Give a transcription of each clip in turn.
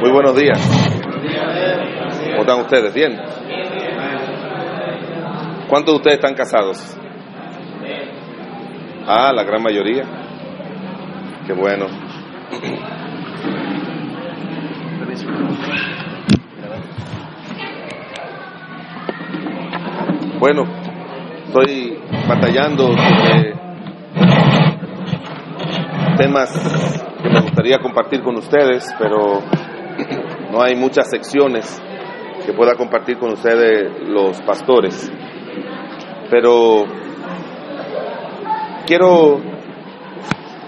Muy buenos días. ¿Cómo están ustedes? ¿Bien? ¿Cuántos de ustedes están casados? Ah, la gran mayoría. Qué bueno. Bueno, estoy batallando sobre temas que me gustaría compartir con ustedes, pero no hay muchas secciones que pueda compartir con ustedes los pastores. Pero quiero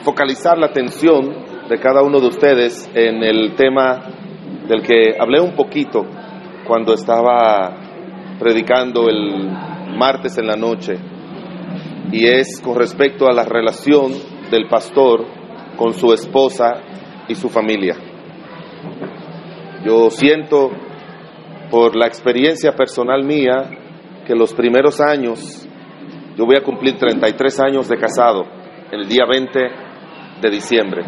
focalizar la atención de cada uno de ustedes en el tema del que hablé un poquito cuando estaba predicando el martes en la noche y es con respecto a la relación del pastor con su esposa y su familia. Yo siento por la experiencia personal mía que los primeros años, yo voy a cumplir 33 años de casado el día 20 de diciembre.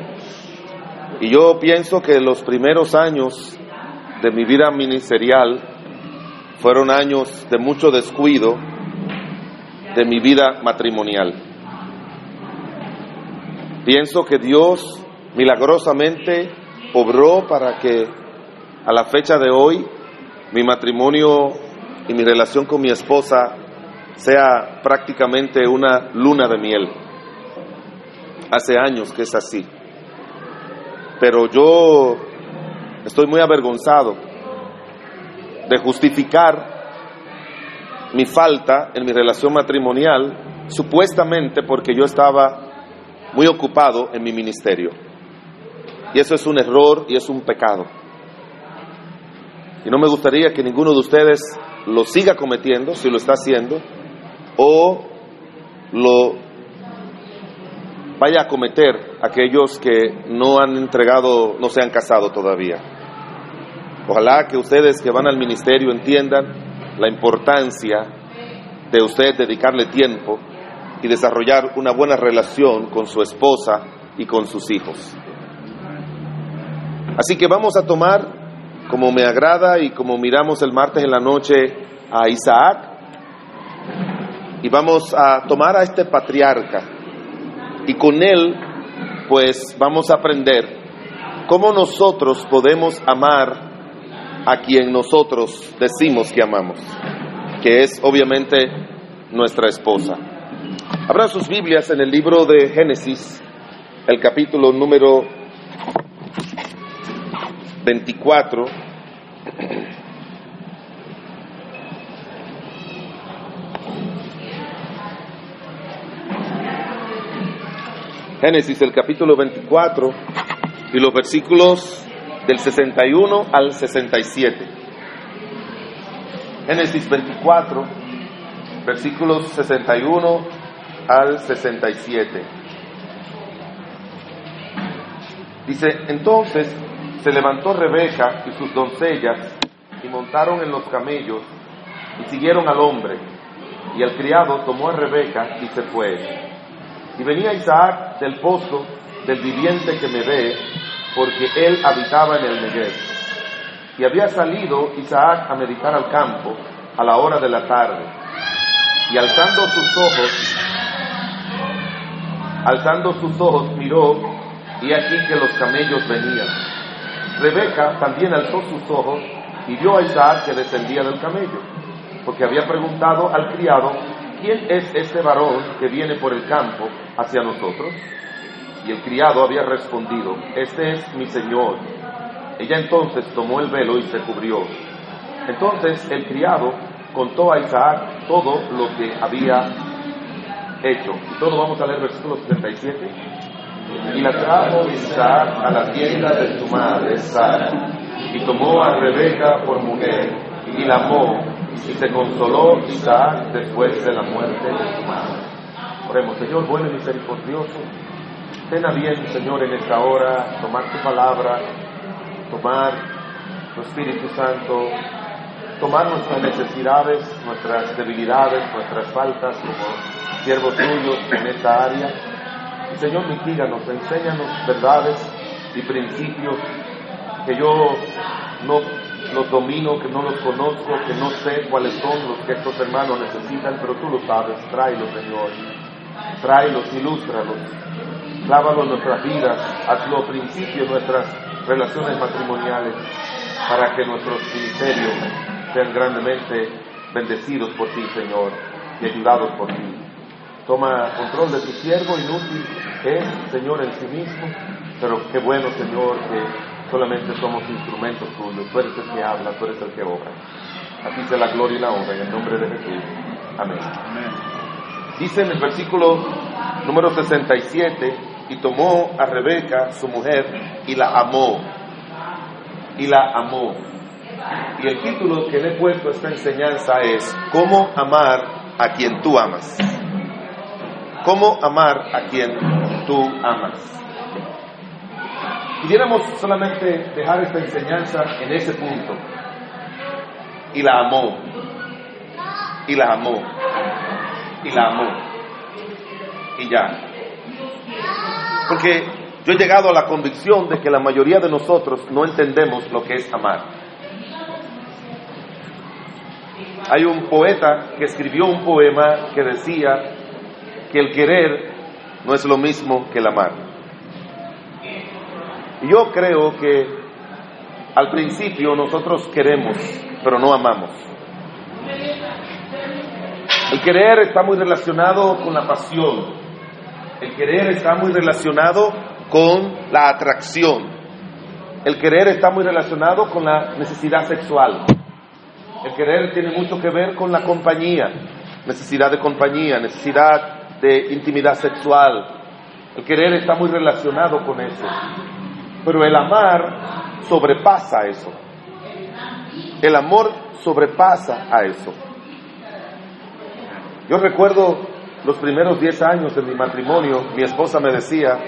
Y yo pienso que los primeros años de mi vida ministerial fueron años de mucho descuido de mi vida matrimonial. Pienso que Dios milagrosamente obró para que a la fecha de hoy mi matrimonio y mi relación con mi esposa sea prácticamente una luna de miel. Hace años que es así. Pero yo estoy muy avergonzado de justificar mi falta en mi relación matrimonial supuestamente porque yo estaba muy ocupado en mi ministerio. Y eso es un error y es un pecado. Y no me gustaría que ninguno de ustedes lo siga cometiendo, si lo está haciendo, o lo vaya a cometer aquellos que no han entregado, no se han casado todavía. Ojalá que ustedes que van al ministerio entiendan la importancia de usted dedicarle tiempo y desarrollar una buena relación con su esposa y con sus hijos. Así que vamos a tomar, como me agrada y como miramos el martes en la noche, a Isaac y vamos a tomar a este patriarca y con él pues vamos a aprender cómo nosotros podemos amar a quien nosotros decimos que amamos, que es obviamente nuestra esposa. Abran sus Biblias en el libro de Génesis, el capítulo número 24. Génesis, el capítulo 24 y los versículos del 61 al 67. Génesis 24, versículos 61 al 67. Dice, entonces se levantó Rebeca y sus doncellas y montaron en los camellos y siguieron al hombre. Y el criado tomó a Rebeca y se fue. Y venía Isaac del pozo del viviente que me ve, porque él habitaba en el Negev. Y había salido Isaac a meditar al campo a la hora de la tarde. Y alzando sus ojos, alzando sus ojos miró, y aquí que los camellos venían. Rebeca también alzó sus ojos y vio a Isaac que descendía del camello, porque había preguntado al criado, ¿quién es este varón que viene por el campo hacia nosotros? Y el criado había respondido, este es mi señor. Ella entonces tomó el velo y se cubrió. Entonces el criado contó a Isaac todo lo que había hecho. Y todo vamos a leer versículo 37. Y la trajo Isaac a la tienda de su madre, Sara, y tomó a Rebeca por mujer, y la amó, y se consoló Isaac después de la muerte de su madre. Oremos, Señor, bueno y misericordioso, ten a bien, Señor, en esta hora, tomar tu palabra, tomar tu Espíritu Santo tomar nuestras necesidades, nuestras debilidades, nuestras faltas como siervos tuyos en esta área. Y Señor, mitíganos, enséñanos verdades y principios que yo no los domino, que no los conozco, que no sé cuáles son los que estos hermanos necesitan, pero tú lo sabes, tráelos, Señor. Tráelos, ilústralos, clávalo en nuestras vidas, hazlo principio en nuestras relaciones matrimoniales, para que nuestros ministerios sean grandemente bendecidos por ti, Señor, y ayudados por ti. Toma control de tu siervo, inútil es, Señor, en sí mismo, pero qué bueno, Señor, que solamente somos instrumentos tuyos. Tú eres el que habla, tú eres el que obra. A ti sea la gloria y la honra en el nombre de Jesús. Amén. Dice en el versículo número 67, y tomó a Rebeca, su mujer, y la amó. Y la amó. Y el título que le he puesto a esta enseñanza es ¿Cómo amar a quien tú amas? ¿Cómo amar a quien tú amas? Quisiéramos solamente dejar esta enseñanza en ese punto. Y la amó. Y la amó. Y la amó. Y ya. Porque yo he llegado a la convicción de que la mayoría de nosotros no entendemos lo que es amar. Hay un poeta que escribió un poema que decía que el querer no es lo mismo que el amar. Yo creo que al principio nosotros queremos, pero no amamos. El querer está muy relacionado con la pasión. El querer está muy relacionado con la atracción. El querer está muy relacionado con la necesidad sexual. El querer tiene mucho que ver con la compañía, necesidad de compañía, necesidad de intimidad sexual. El querer está muy relacionado con eso. Pero el amar sobrepasa eso. El amor sobrepasa a eso. Yo recuerdo los primeros 10 años de mi matrimonio, mi esposa me decía,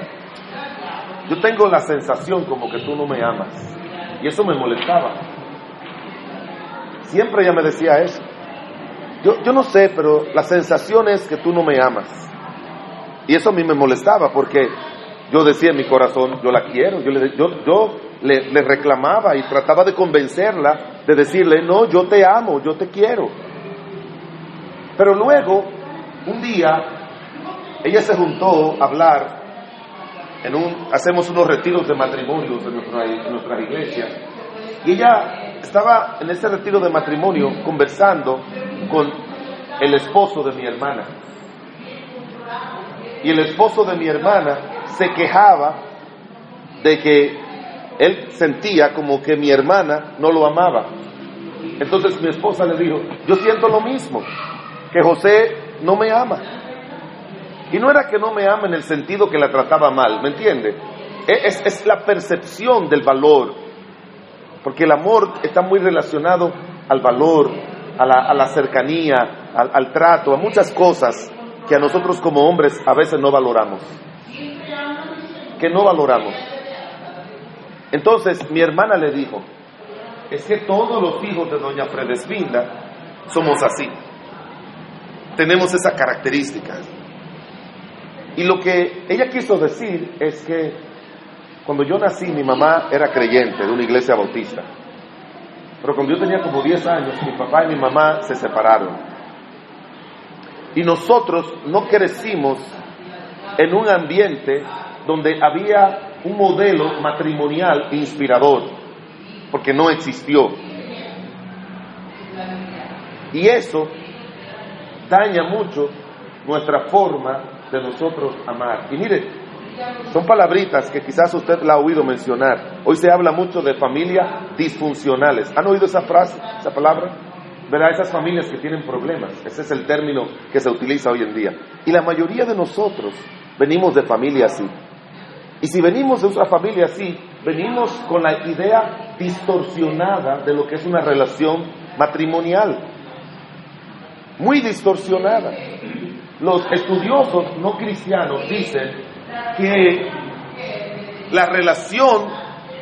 yo tengo la sensación como que tú no me amas. Y eso me molestaba. Siempre ella me decía eso. Yo, yo no sé, pero la sensación es que tú no me amas. Y eso a mí me molestaba porque yo decía en mi corazón, yo la quiero, yo, yo, yo le, le, reclamaba y trataba de convencerla, de decirle, no, yo te amo, yo te quiero. Pero luego, un día, ella se juntó a hablar, en un, hacemos unos retiros de matrimonios en nuestra, en nuestra iglesia, y ella estaba en ese retiro de matrimonio conversando con el esposo de mi hermana. Y el esposo de mi hermana se quejaba de que él sentía como que mi hermana no lo amaba. Entonces mi esposa le dijo, yo siento lo mismo, que José no me ama. Y no era que no me ama en el sentido que la trataba mal, ¿me entiende? Es, es la percepción del valor, porque el amor está muy relacionado al valor, a la, a la cercanía, al, al trato, a muchas cosas que a nosotros como hombres a veces no valoramos que no valoramos. Entonces mi hermana le dijo, es que todos los hijos de doña Fredesvinda somos así. Tenemos esa característica. Y lo que ella quiso decir es que cuando yo nací mi mamá era creyente de una iglesia bautista. Pero cuando yo tenía como 10 años, mi papá y mi mamá se separaron. Y nosotros no crecimos en un ambiente donde había un modelo matrimonial inspirador, porque no existió. Y eso daña mucho nuestra forma de nosotros amar. Y mire, son palabritas que quizás usted la ha oído mencionar. Hoy se habla mucho de familias disfuncionales. ¿Han oído esa frase, esa palabra? ¿Verdad? Esas familias que tienen problemas. Ese es el término que se utiliza hoy en día. Y la mayoría de nosotros venimos de familias así. Y si venimos de otra familia así, venimos con la idea distorsionada de lo que es una relación matrimonial. Muy distorsionada. Los estudiosos no cristianos dicen que la relación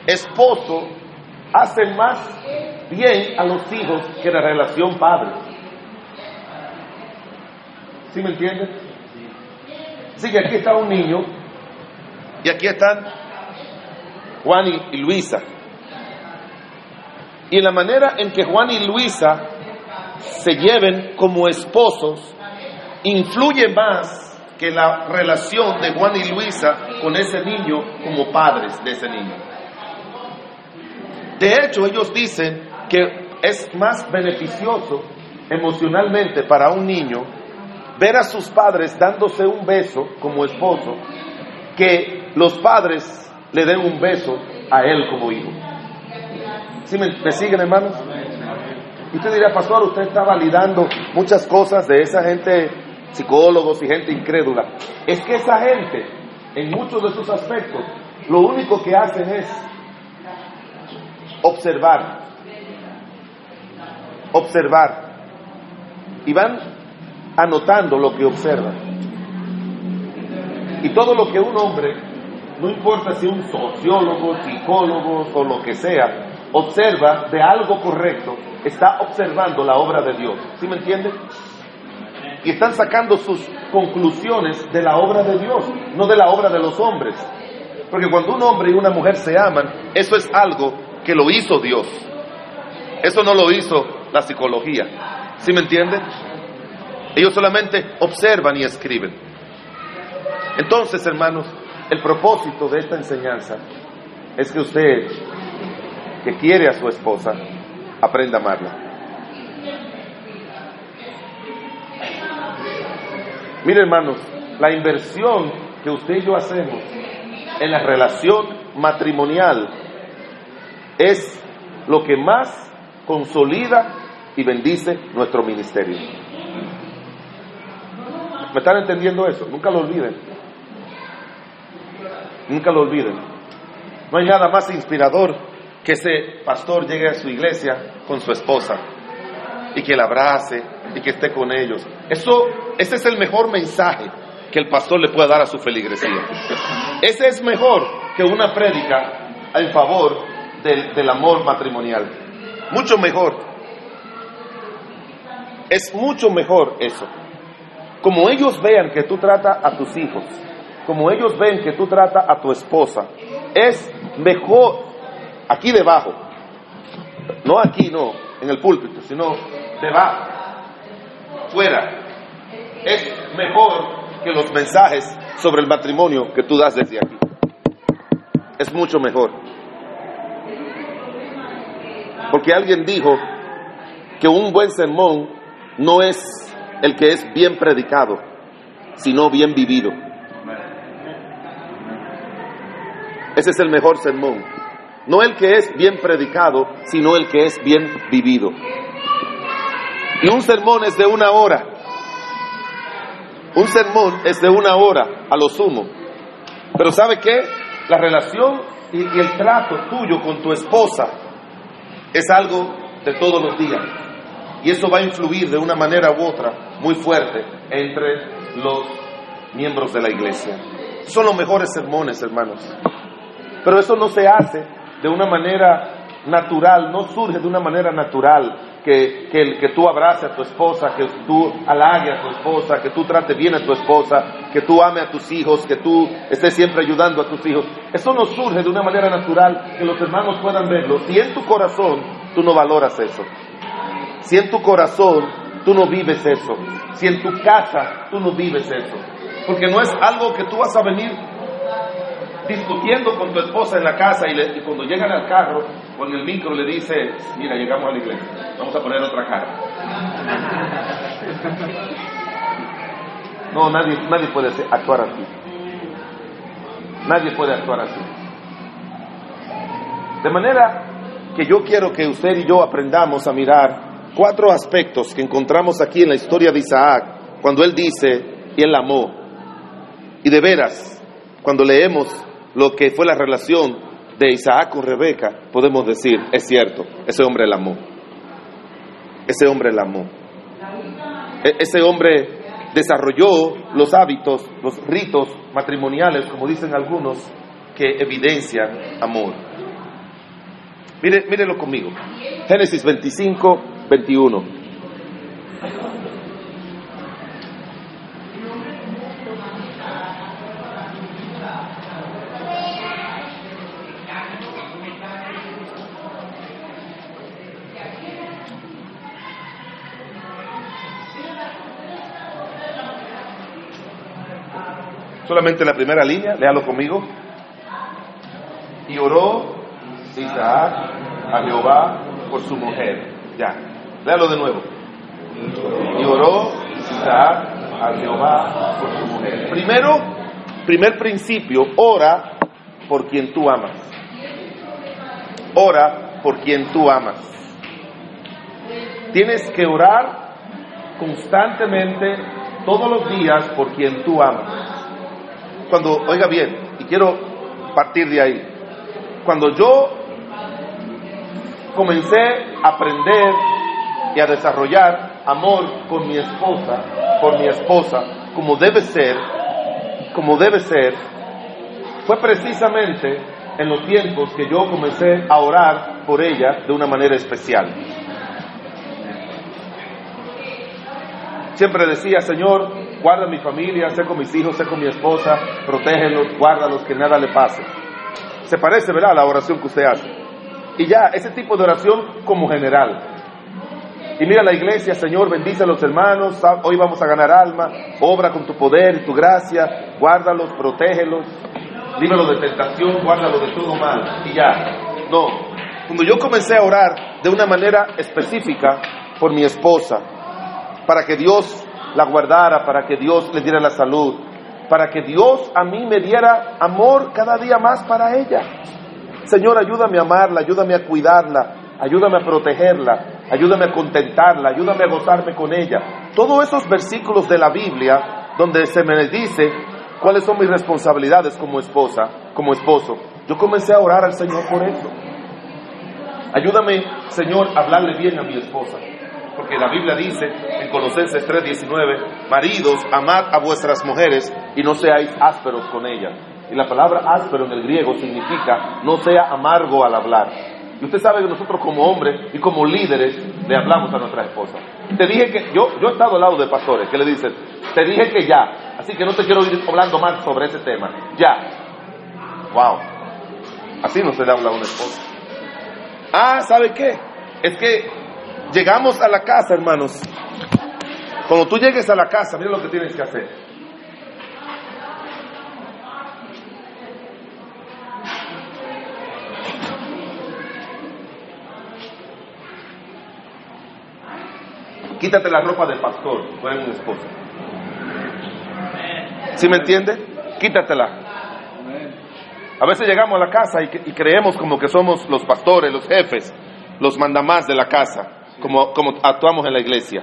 esposo hace más bien a los hijos que la relación padre. ¿Sí me entienden? Así que aquí está un niño y aquí están Juan y Luisa. Y la manera en que Juan y Luisa se lleven como esposos influye más que la relación de Juan y Luisa con ese niño como padres de ese niño. De hecho, ellos dicen que es más beneficioso emocionalmente para un niño ver a sus padres dándose un beso como esposo que los padres le den un beso a él como hijo. ¿Sí me, me siguen, hermanos? Y usted dirá, pastor, usted está validando muchas cosas de esa gente, psicólogos y gente incrédula. Es que esa gente, en muchos de sus aspectos, lo único que hacen es observar, observar, y van anotando lo que observan. Y todo lo que un hombre, no importa si un sociólogo, psicólogo o lo que sea, observa de algo correcto, está observando la obra de Dios. ¿Sí me entiende? Y están sacando sus conclusiones de la obra de Dios, no de la obra de los hombres. Porque cuando un hombre y una mujer se aman, eso es algo que lo hizo Dios. Eso no lo hizo la psicología. ¿Sí me entiende? Ellos solamente observan y escriben. Entonces, hermanos, el propósito de esta enseñanza es que usted que quiere a su esposa, aprenda a amarla. Mire hermanos, la inversión que usted y yo hacemos en la relación matrimonial es lo que más consolida y bendice nuestro ministerio. ¿Me están entendiendo eso? Nunca lo olviden. Nunca lo olviden. No hay nada más inspirador que ese pastor llegue a su iglesia con su esposa y que la abrace y que esté con ellos. Eso, ese es el mejor mensaje que el pastor le puede dar a su feligresía. Ese es mejor que una prédica en favor del, del amor matrimonial. Mucho mejor. Es mucho mejor eso. Como ellos vean que tú tratas a tus hijos, como ellos ven que tú tratas a tu esposa, es mejor aquí debajo, no aquí, no, en el púlpito, sino debajo, fuera. Es mejor que los mensajes sobre el matrimonio que tú das desde aquí. Es mucho mejor. Porque alguien dijo que un buen sermón no es el que es bien predicado, sino bien vivido. Ese es el mejor sermón. No el que es bien predicado, sino el que es bien vivido. Y un sermón es de una hora. Un sermón es de una hora, a lo sumo. Pero ¿sabe qué? La relación y, y el trato tuyo con tu esposa es algo de todos los días. Y eso va a influir de una manera u otra muy fuerte entre los miembros de la iglesia. Son los mejores sermones, hermanos. Pero eso no se hace de una manera natural, no surge de una manera natural que, que, que tú abraces a tu esposa, que tú halague a tu esposa, que tú trates bien a tu esposa, que tú ames a tus hijos, que tú estés siempre ayudando a tus hijos. Eso no surge de una manera natural que los hermanos puedan verlo. Si en tu corazón tú no valoras eso, si en tu corazón tú no vives eso, si en tu casa tú no vives eso, porque no es algo que tú vas a venir discutiendo con tu esposa en la casa y, le, y, cuando llegan al carro o en el micro le dice, mira, llegamos a la iglesia, vamos a poner otra cara. No, nadie, nadie puede actuar así. Nadie puede actuar así. De manera que yo quiero que usted y yo aprendamos a mirar cuatro aspectos que encontramos aquí en la historia de Isaac, cuando él dice, y él amó. Y de veras, cuando leemos lo que fue la relación de Isaac con Rebeca, podemos decir, es cierto, ese hombre la amó. Ese hombre la amó. E ese hombre desarrolló los hábitos, los ritos matrimoniales, como dicen algunos, que evidencian amor. Mire, mírelo conmigo. Génesis 25, 21. Solamente la primera línea, léalo conmigo. Y oró Isaac a Jehová por su mujer. Ya, léalo de nuevo. Y oró Isaac a Jehová por su mujer. Primero, primer principio, ora por quien tú amas. Ora por quien tú amas. Tienes que orar constantemente todos los días por quien tú amas. Cuando, oiga bien, y quiero partir de ahí, cuando yo comencé a aprender y a desarrollar amor con mi esposa, por mi esposa, como debe ser, como debe ser, fue precisamente en los tiempos que yo comencé a orar por ella de una manera especial. Siempre decía, Señor, guarda mi familia, sé con mis hijos, sé con mi esposa, protégelos, guárdalos, que nada le pase. Se parece, ¿verdad?, a la oración que usted hace. Y ya, ese tipo de oración como general. Y mira la iglesia, Señor, bendice a los hermanos, hoy vamos a ganar alma, obra con tu poder y tu gracia, guárdalos, protégelos, líbralo de tentación, guárdalo de todo mal. Y ya, no. Cuando yo comencé a orar de una manera específica por mi esposa, para que Dios la guardara, para que Dios le diera la salud, para que Dios a mí me diera amor cada día más para ella. Señor, ayúdame a amarla, ayúdame a cuidarla, ayúdame a protegerla, ayúdame a contentarla, ayúdame a gozarme con ella. Todos esos versículos de la Biblia donde se me dice cuáles son mis responsabilidades como esposa, como esposo. Yo comencé a orar al Señor por eso. Ayúdame, Señor, a hablarle bien a mi esposa porque la Biblia dice en Colosenses 3:19, maridos, amad a vuestras mujeres y no seáis ásperos con ellas. Y la palabra áspero en el griego significa no sea amargo al hablar. Y usted sabe que nosotros como hombres y como líderes le hablamos a nuestra esposa. Te dije que yo, yo he estado al lado de pastores que le dicen, te dije que ya, así que no te quiero ir hablando más sobre ese tema. Ya. Wow. Así no se le habla a una esposa. Ah, ¿sabe qué? Es que Llegamos a la casa, hermanos. Cuando tú llegues a la casa, mira lo que tienes que hacer. Quítate la ropa de pastor, tú eres un esposo. ¿Sí me entiende? Quítatela. A veces llegamos a la casa y creemos como que somos los pastores, los jefes, los mandamás de la casa como, como actuamos en la iglesia.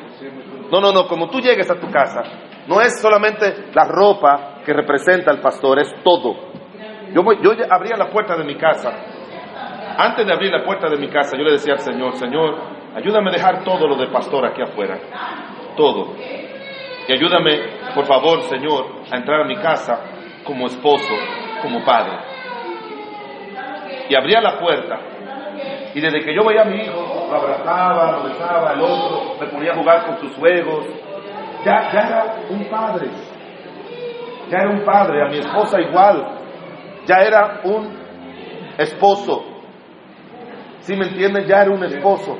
No, no, no, como tú llegues a tu casa, no es solamente la ropa que representa al pastor, es todo. Yo, yo abría la puerta de mi casa. Antes de abrir la puerta de mi casa, yo le decía al Señor, Señor, ayúdame a dejar todo lo de pastor aquí afuera. Todo. Y ayúdame, por favor, Señor, a entrar a mi casa como esposo, como padre. Y abría la puerta. Y desde que yo veía a mi hijo, lo abrazaba, lo besaba, el otro me ponía a jugar con sus juegos. Ya, era un padre, ya era un padre, a mi esposa igual, ya era un esposo. Si me entienden, ya era un esposo.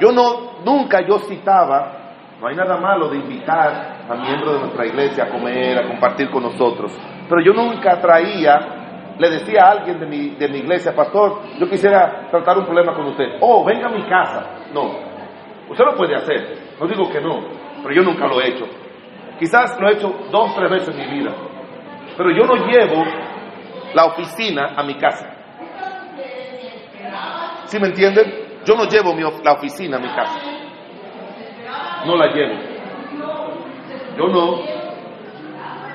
Yo no, nunca yo citaba, no hay nada malo de invitar a miembros de nuestra iglesia a comer, a compartir con nosotros, pero yo nunca traía le decía a alguien de mi, de mi iglesia, pastor, yo quisiera tratar un problema con usted. Oh, venga a mi casa. No, usted lo puede hacer. No digo que no, pero yo nunca lo he hecho. Quizás lo he hecho dos, tres veces en mi vida. Pero yo no llevo la oficina a mi casa. ¿Sí me entienden? Yo no llevo mi, la oficina a mi casa. No la llevo. Yo no.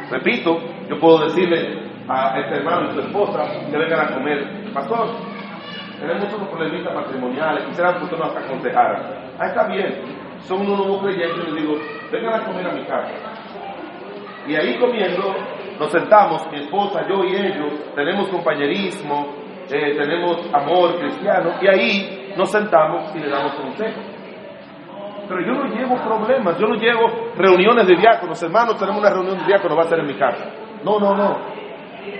Repito, yo puedo decirle, a este hermano y su esposa que vengan a comer. Pastor, tenemos unos problemitas matrimoniales, quisiera que usted nos aconsejara. Ah, está bien, son unos nuevos creyentes, les digo, vengan a comer a mi casa. Y ahí comiendo, nos sentamos, mi esposa, yo y ellos, tenemos compañerismo, eh, tenemos amor cristiano y ahí nos sentamos y le damos consejos. Pero yo no llevo problemas, yo no llevo reuniones de diáconos, hermanos, tenemos una reunión de diáconos, va a ser en mi casa. No, no, no.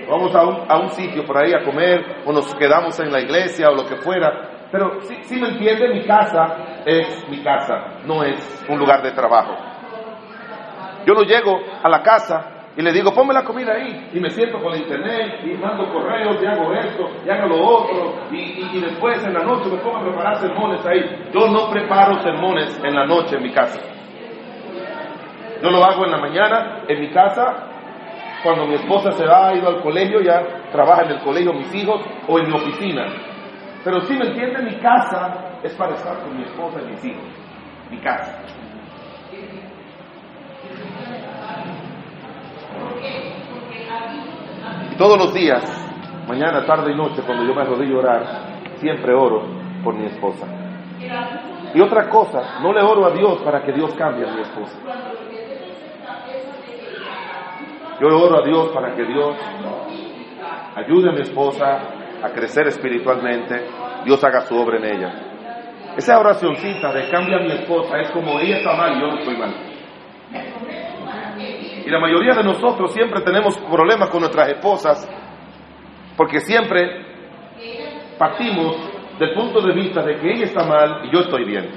Vamos a un, a un sitio por ahí a comer o nos quedamos en la iglesia o lo que fuera. Pero si, me entiende, mi casa es mi casa, no es un lugar de trabajo. Yo no llego a la casa y le digo, ponme la comida ahí, y me siento con el internet, y mando correos, y hago esto, y hago lo otro, y, después en la noche me pongo a preparar sermones ahí. Yo no preparo sermones en la noche en mi casa. Yo lo hago en la mañana en mi casa, cuando mi esposa se va, ha ido al colegio, ya trabaja en el colegio mis hijos, o en mi oficina. Pero si me entiende, mi casa es para estar con mi esposa y mis hijos. Mi casa. Y todos los días, mañana, tarde y noche, cuando yo me arrodillo a orar, siempre oro por mi esposa. Y otra cosa, no le oro a Dios para que Dios cambie a mi esposa. Yo oro a Dios para que Dios ayude a mi esposa a crecer espiritualmente, Dios haga su obra en ella. Esa oracioncita de cambia a mi esposa es como ella está mal y yo no estoy mal. Y la mayoría de nosotros siempre tenemos problemas con nuestras esposas porque siempre partimos del punto de vista de que ella está mal y yo estoy bien.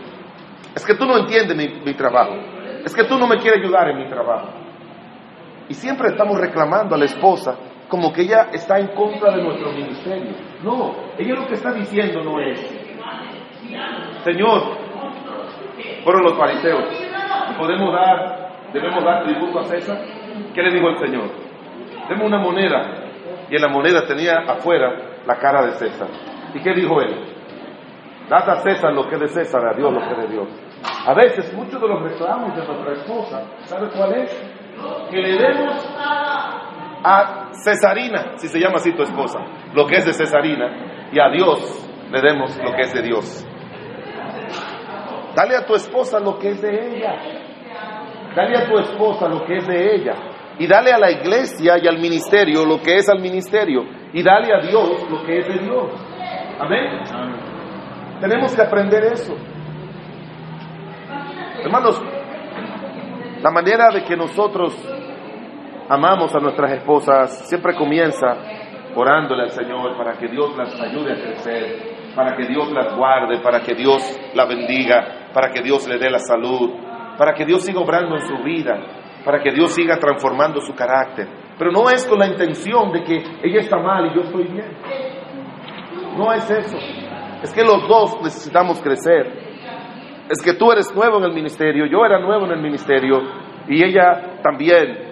Es que tú no entiendes mi, mi trabajo. Es que tú no me quieres ayudar en mi trabajo. Y siempre estamos reclamando a la esposa como que ella está en contra de nuestro ministerio. No, ella lo que está diciendo no es, Señor, fueron los fariseos, podemos dar debemos dar tributo a César. ¿Qué le dijo el Señor? Deme una moneda. Y en la moneda tenía afuera la cara de César. ¿Y qué dijo él? Dad a César lo que es de César, a Dios lo que es de Dios. A veces muchos de los reclamos de nuestra esposa, ¿sabe cuál es? Que le demos a Cesarina, si se llama así tu esposa, lo que es de Cesarina, y a Dios le demos lo que es de Dios. Dale a tu esposa lo que es de ella. Dale a tu esposa lo que es de ella. Y dale a la iglesia y al ministerio lo que es al ministerio. Y dale a Dios lo que es de Dios. Amén. Tenemos que aprender eso. Hermanos, la manera de que nosotros amamos a nuestras esposas siempre comienza orándole al Señor para que Dios las ayude a crecer, para que Dios las guarde, para que Dios la bendiga, para que Dios le dé la salud, para que Dios siga obrando en su vida, para que Dios siga transformando su carácter. Pero no es con la intención de que ella está mal y yo estoy bien. No es eso. Es que los dos necesitamos crecer. Es que tú eres nuevo en el ministerio, yo era nuevo en el ministerio y ella también.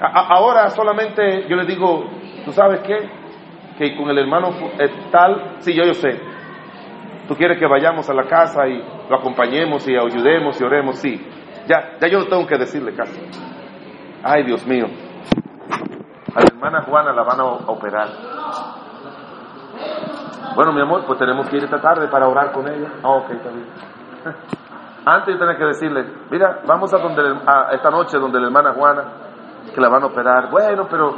ahora solamente yo le digo, ¿tú sabes qué? Que con el hermano eh, tal, sí, yo, yo sé, Tú quieres que vayamos a la casa y lo acompañemos y ayudemos y oremos, sí. Ya, ya yo no tengo que decirle casi. Ay, Dios mío. A la hermana Juana la van a operar. Bueno, mi amor, pues tenemos que ir esta tarde para orar con ella. Ah, ok, está bien. Antes yo tenía que decirle, mira, vamos a donde a esta noche donde la hermana Juana, que la van a operar. Bueno, pero